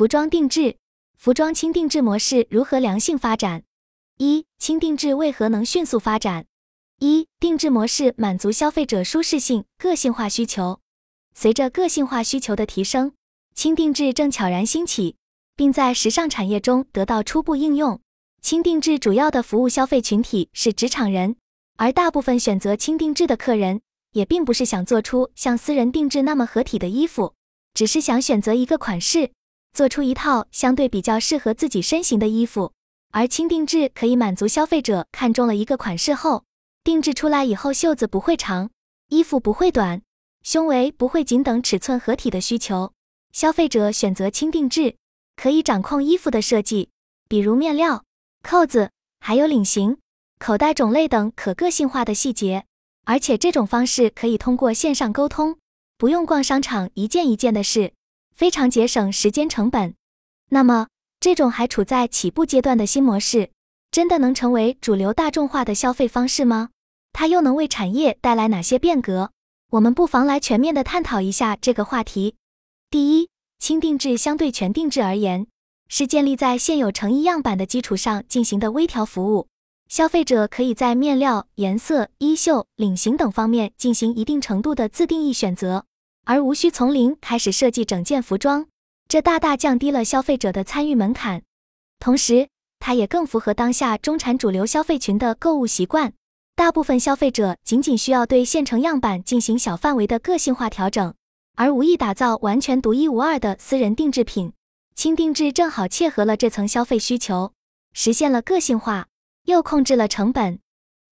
服装定制，服装轻定制模式如何良性发展？一、轻定制为何能迅速发展？一、定制模式满足消费者舒适性、个性化需求。随着个性化需求的提升，轻定制正悄然兴起，并在时尚产业中得到初步应用。轻定制主要的服务消费群体是职场人，而大部分选择轻定制的客人，也并不是想做出像私人定制那么合体的衣服，只是想选择一个款式。做出一套相对比较适合自己身形的衣服，而轻定制可以满足消费者看中了一个款式后，定制出来以后袖子不会长，衣服不会短，胸围不会紧等尺寸合体的需求。消费者选择轻定制，可以掌控衣服的设计，比如面料、扣子，还有领型、口袋种类等可个性化的细节。而且这种方式可以通过线上沟通，不用逛商场一件一件的试。非常节省时间成本。那么，这种还处在起步阶段的新模式，真的能成为主流大众化的消费方式吗？它又能为产业带来哪些变革？我们不妨来全面的探讨一下这个话题。第一，轻定制相对全定制而言，是建立在现有成衣样板的基础上进行的微调服务。消费者可以在面料、颜色、衣袖、领型等方面进行一定程度的自定义选择。而无需从零开始设计整件服装，这大大降低了消费者的参与门槛。同时，它也更符合当下中产主流消费群的购物习惯。大部分消费者仅仅需要对现成样板进行小范围的个性化调整，而无意打造完全独一无二的私人定制品。轻定制正好切合了这层消费需求，实现了个性化，又控制了成本。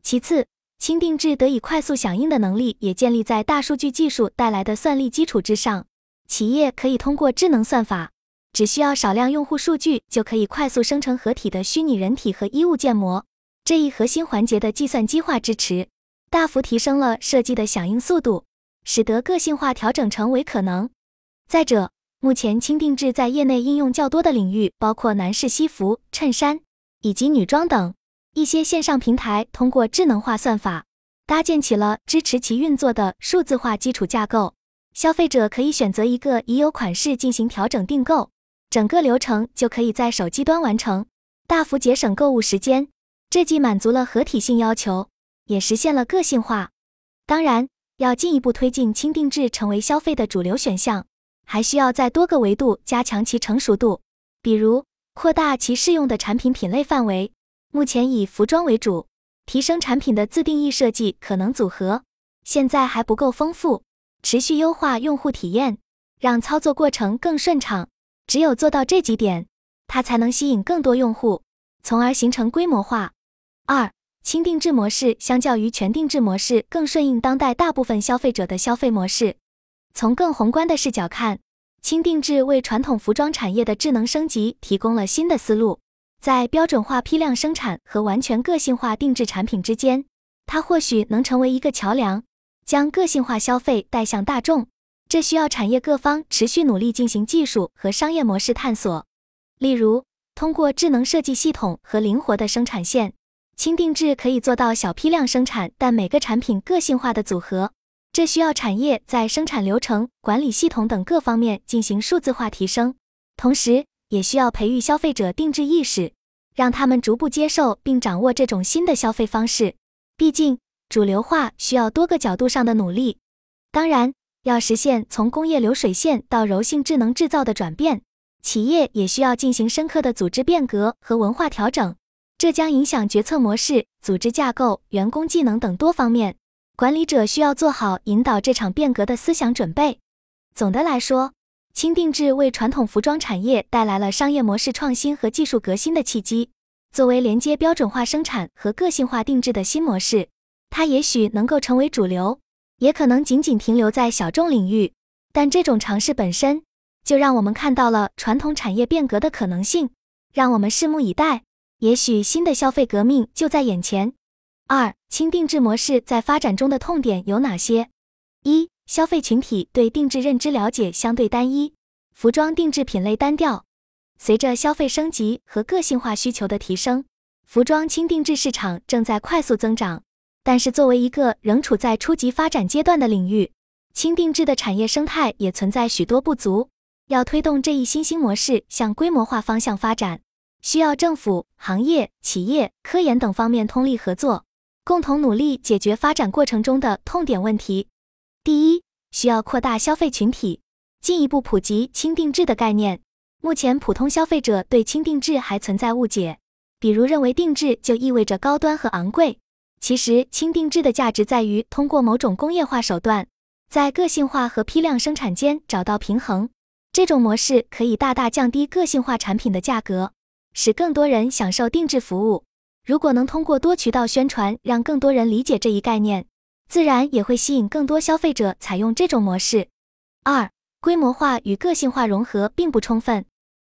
其次，轻定制得以快速响应的能力，也建立在大数据技术带来的算力基础之上。企业可以通过智能算法，只需要少量用户数据，就可以快速生成合体的虚拟人体和衣物建模。这一核心环节的计算机化支持，大幅提升了设计的响应速度，使得个性化调整成为可能。再者，目前轻定制在业内应用较多的领域，包括男士西服、衬衫以及女装等。一些线上平台通过智能化算法搭建起了支持其运作的数字化基础架构，消费者可以选择一个已有款式进行调整订购，整个流程就可以在手机端完成，大幅节省购物时间。这既满足了合体性要求，也实现了个性化。当然，要进一步推进轻定制成为消费的主流选项，还需要在多个维度加强其成熟度，比如扩大其适用的产品品类范围。目前以服装为主，提升产品的自定义设计可能组合，现在还不够丰富。持续优化用户体验，让操作过程更顺畅。只有做到这几点，它才能吸引更多用户，从而形成规模化。二、轻定制模式相较于全定制模式更顺应当代大部分消费者的消费模式。从更宏观的视角看，轻定制为传统服装产业的智能升级提供了新的思路。在标准化批量生产和完全个性化定制产品之间，它或许能成为一个桥梁，将个性化消费带向大众。这需要产业各方持续努力进行技术和商业模式探索。例如，通过智能设计系统和灵活的生产线，轻定制可以做到小批量生产，但每个产品个性化的组合。这需要产业在生产流程、管理系统等各方面进行数字化提升，同时。也需要培育消费者定制意识，让他们逐步接受并掌握这种新的消费方式。毕竟，主流化需要多个角度上的努力。当然，要实现从工业流水线到柔性智能制造的转变，企业也需要进行深刻的组织变革和文化调整，这将影响决策模式、组织架构、员工技能等多方面。管理者需要做好引导这场变革的思想准备。总的来说，轻定制为传统服装产业带来了商业模式创新和技术革新的契机。作为连接标准化生产和个性化定制的新模式，它也许能够成为主流，也可能仅仅停留在小众领域。但这种尝试本身就让我们看到了传统产业变革的可能性。让我们拭目以待，也许新的消费革命就在眼前。二、轻定制模式在发展中的痛点有哪些？一消费群体对定制认知了解相对单一，服装定制品类单调。随着消费升级和个性化需求的提升，服装轻定制市场正在快速增长。但是，作为一个仍处在初级发展阶段的领域，轻定制的产业生态也存在许多不足。要推动这一新兴模式向规模化方向发展，需要政府、行业、企业、科研等方面通力合作，共同努力解决发展过程中的痛点问题。第一，需要扩大消费群体，进一步普及轻定制的概念。目前，普通消费者对轻定制还存在误解，比如认为定制就意味着高端和昂贵。其实，轻定制的价值在于通过某种工业化手段，在个性化和批量生产间找到平衡。这种模式可以大大降低个性化产品的价格，使更多人享受定制服务。如果能通过多渠道宣传，让更多人理解这一概念，自然也会吸引更多消费者采用这种模式。二、规模化与个性化融合并不充分。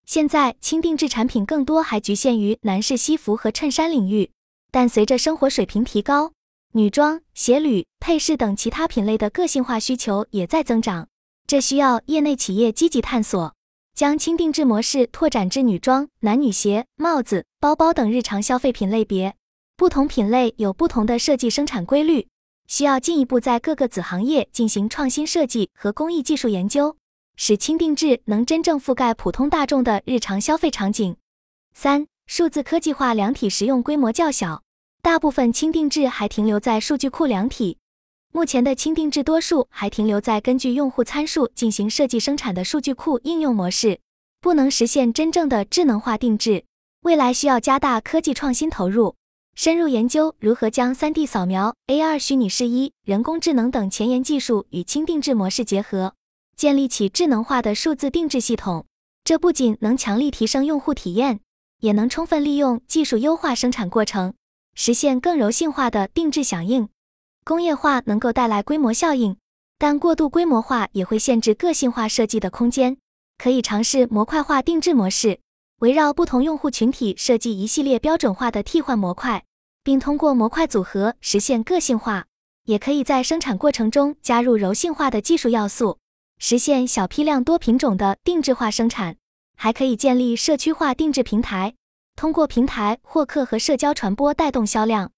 现在轻定制产品更多还局限于男士西服和衬衫领域，但随着生活水平提高，女装、鞋履、配饰等其他品类的个性化需求也在增长。这需要业内企业积极探索，将轻定制模式拓展至女装、男女鞋、帽子、包包等日常消费品类别。不同品类有不同的设计生产规律，需要进一步在各个子行业进行创新设计和工艺技术研究，使轻定制能真正覆盖普通大众的日常消费场景。三、数字科技化量体实用规模较小，大部分轻定制还停留在数据库量体。目前的轻定制多数还停留在根据用户参数进行设计生产的数据库应用模式，不能实现真正的智能化定制。未来需要加大科技创新投入，深入研究如何将 3D 扫描、AR 虚拟试衣、人工智能等前沿技术与轻定制模式结合，建立起智能化的数字定制系统。这不仅能强力提升用户体验，也能充分利用技术优化生产过程，实现更柔性化的定制响应。工业化能够带来规模效应，但过度规模化也会限制个性化设计的空间。可以尝试模块化定制模式，围绕不同用户群体设计一系列标准化的替换模块，并通过模块组合实现个性化。也可以在生产过程中加入柔性化的技术要素，实现小批量多品种的定制化生产。还可以建立社区化定制平台，通过平台获客和社交传播带动销量。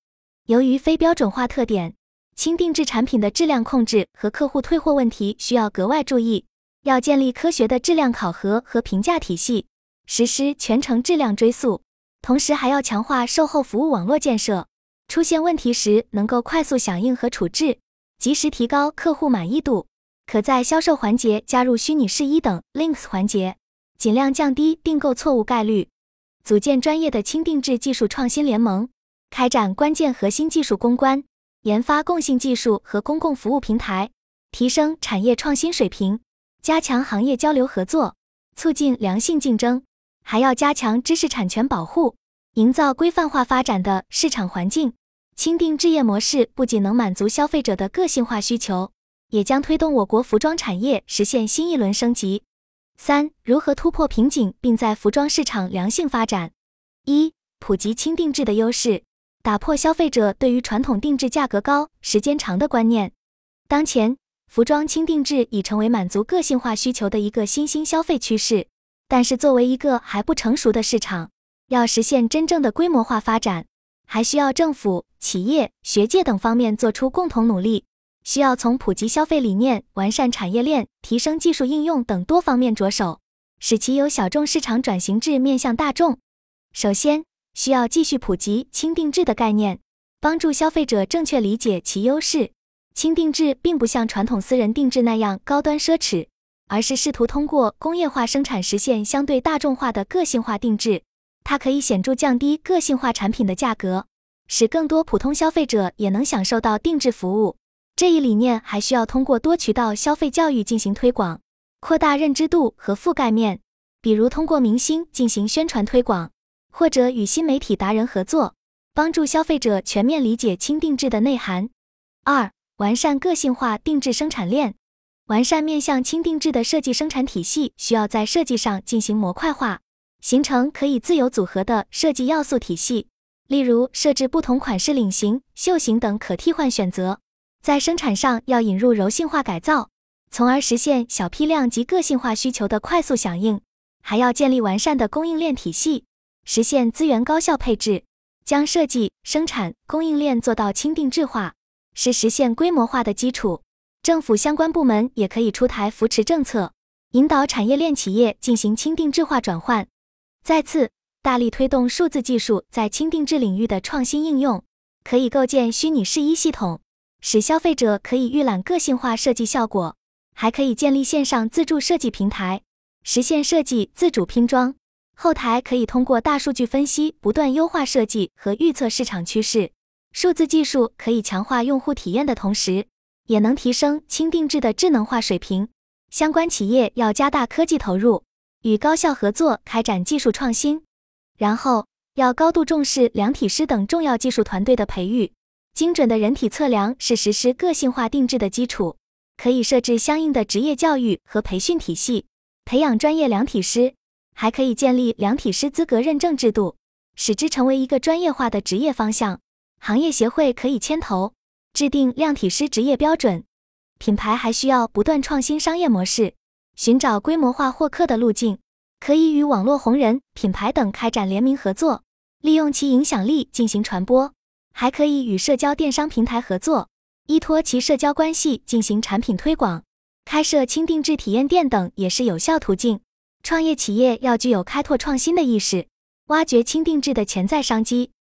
由于非标准化特点。轻定制产品的质量控制和客户退货问题需要格外注意，要建立科学的质量考核和评价体系，实施全程质量追溯，同时还要强化售后服务网络建设，出现问题时能够快速响应和处置，及时提高客户满意度。可在销售环节加入虚拟试衣等 links 环节，尽量降低订购错误概率。组建专业的轻定制技术创新联盟，开展关键核心技术攻关。研发共性技术和公共服务平台，提升产业创新水平，加强行业交流合作，促进良性竞争。还要加强知识产权保护，营造规范化发展的市场环境。轻定制业模式不仅能满足消费者的个性化需求，也将推动我国服装产业实现新一轮升级。三、如何突破瓶颈，并在服装市场良性发展？一、普及轻定制的优势。打破消费者对于传统定制价格高、时间长的观念。当前，服装轻定制已成为满足个性化需求的一个新兴消费趋势。但是，作为一个还不成熟的市场，要实现真正的规模化发展，还需要政府、企业、学界等方面做出共同努力。需要从普及消费理念、完善产业链、提升技术应用等多方面着手，使其由小众市场转型至面向大众。首先，需要继续普及轻定制的概念，帮助消费者正确理解其优势。轻定制并不像传统私人定制那样高端奢侈，而是试图通过工业化生产实现相对大众化的个性化定制。它可以显著降低个性化产品的价格，使更多普通消费者也能享受到定制服务。这一理念还需要通过多渠道消费教育进行推广，扩大认知度和覆盖面，比如通过明星进行宣传推广。或者与新媒体达人合作，帮助消费者全面理解轻定制的内涵。二、完善个性化定制生产链，完善面向轻定制的设计生产体系，需要在设计上进行模块化，形成可以自由组合的设计要素体系。例如，设置不同款式领型、袖型等可替换选择。在生产上要引入柔性化改造，从而实现小批量及个性化需求的快速响应。还要建立完善的供应链体系。实现资源高效配置，将设计、生产、供应链做到轻定制化，是实现规模化的基础。政府相关部门也可以出台扶持政策，引导产业链企业进行轻定制化转换。再次，大力推动数字技术在轻定制领域的创新应用，可以构建虚拟试衣系统，使消费者可以预览个性化设计效果，还可以建立线上自助设计平台，实现设计自主拼装。后台可以通过大数据分析，不断优化设计和预测市场趋势。数字技术可以强化用户体验的同时，也能提升轻定制的智能化水平。相关企业要加大科技投入，与高校合作开展技术创新。然后要高度重视量体师等重要技术团队的培育。精准的人体测量是实施个性化定制的基础，可以设置相应的职业教育和培训体系，培养专业量体师。还可以建立量体师资格认证制度，使之成为一个专业化的职业方向。行业协会可以牵头制定量体师职业标准。品牌还需要不断创新商业模式，寻找规模化获客的路径。可以与网络红人、品牌等开展联名合作，利用其影响力进行传播。还可以与社交电商平台合作，依托其社交关系进行产品推广。开设轻定制体验店等也是有效途径。创业企业要具有开拓创新的意识，挖掘轻定制的潜在商机。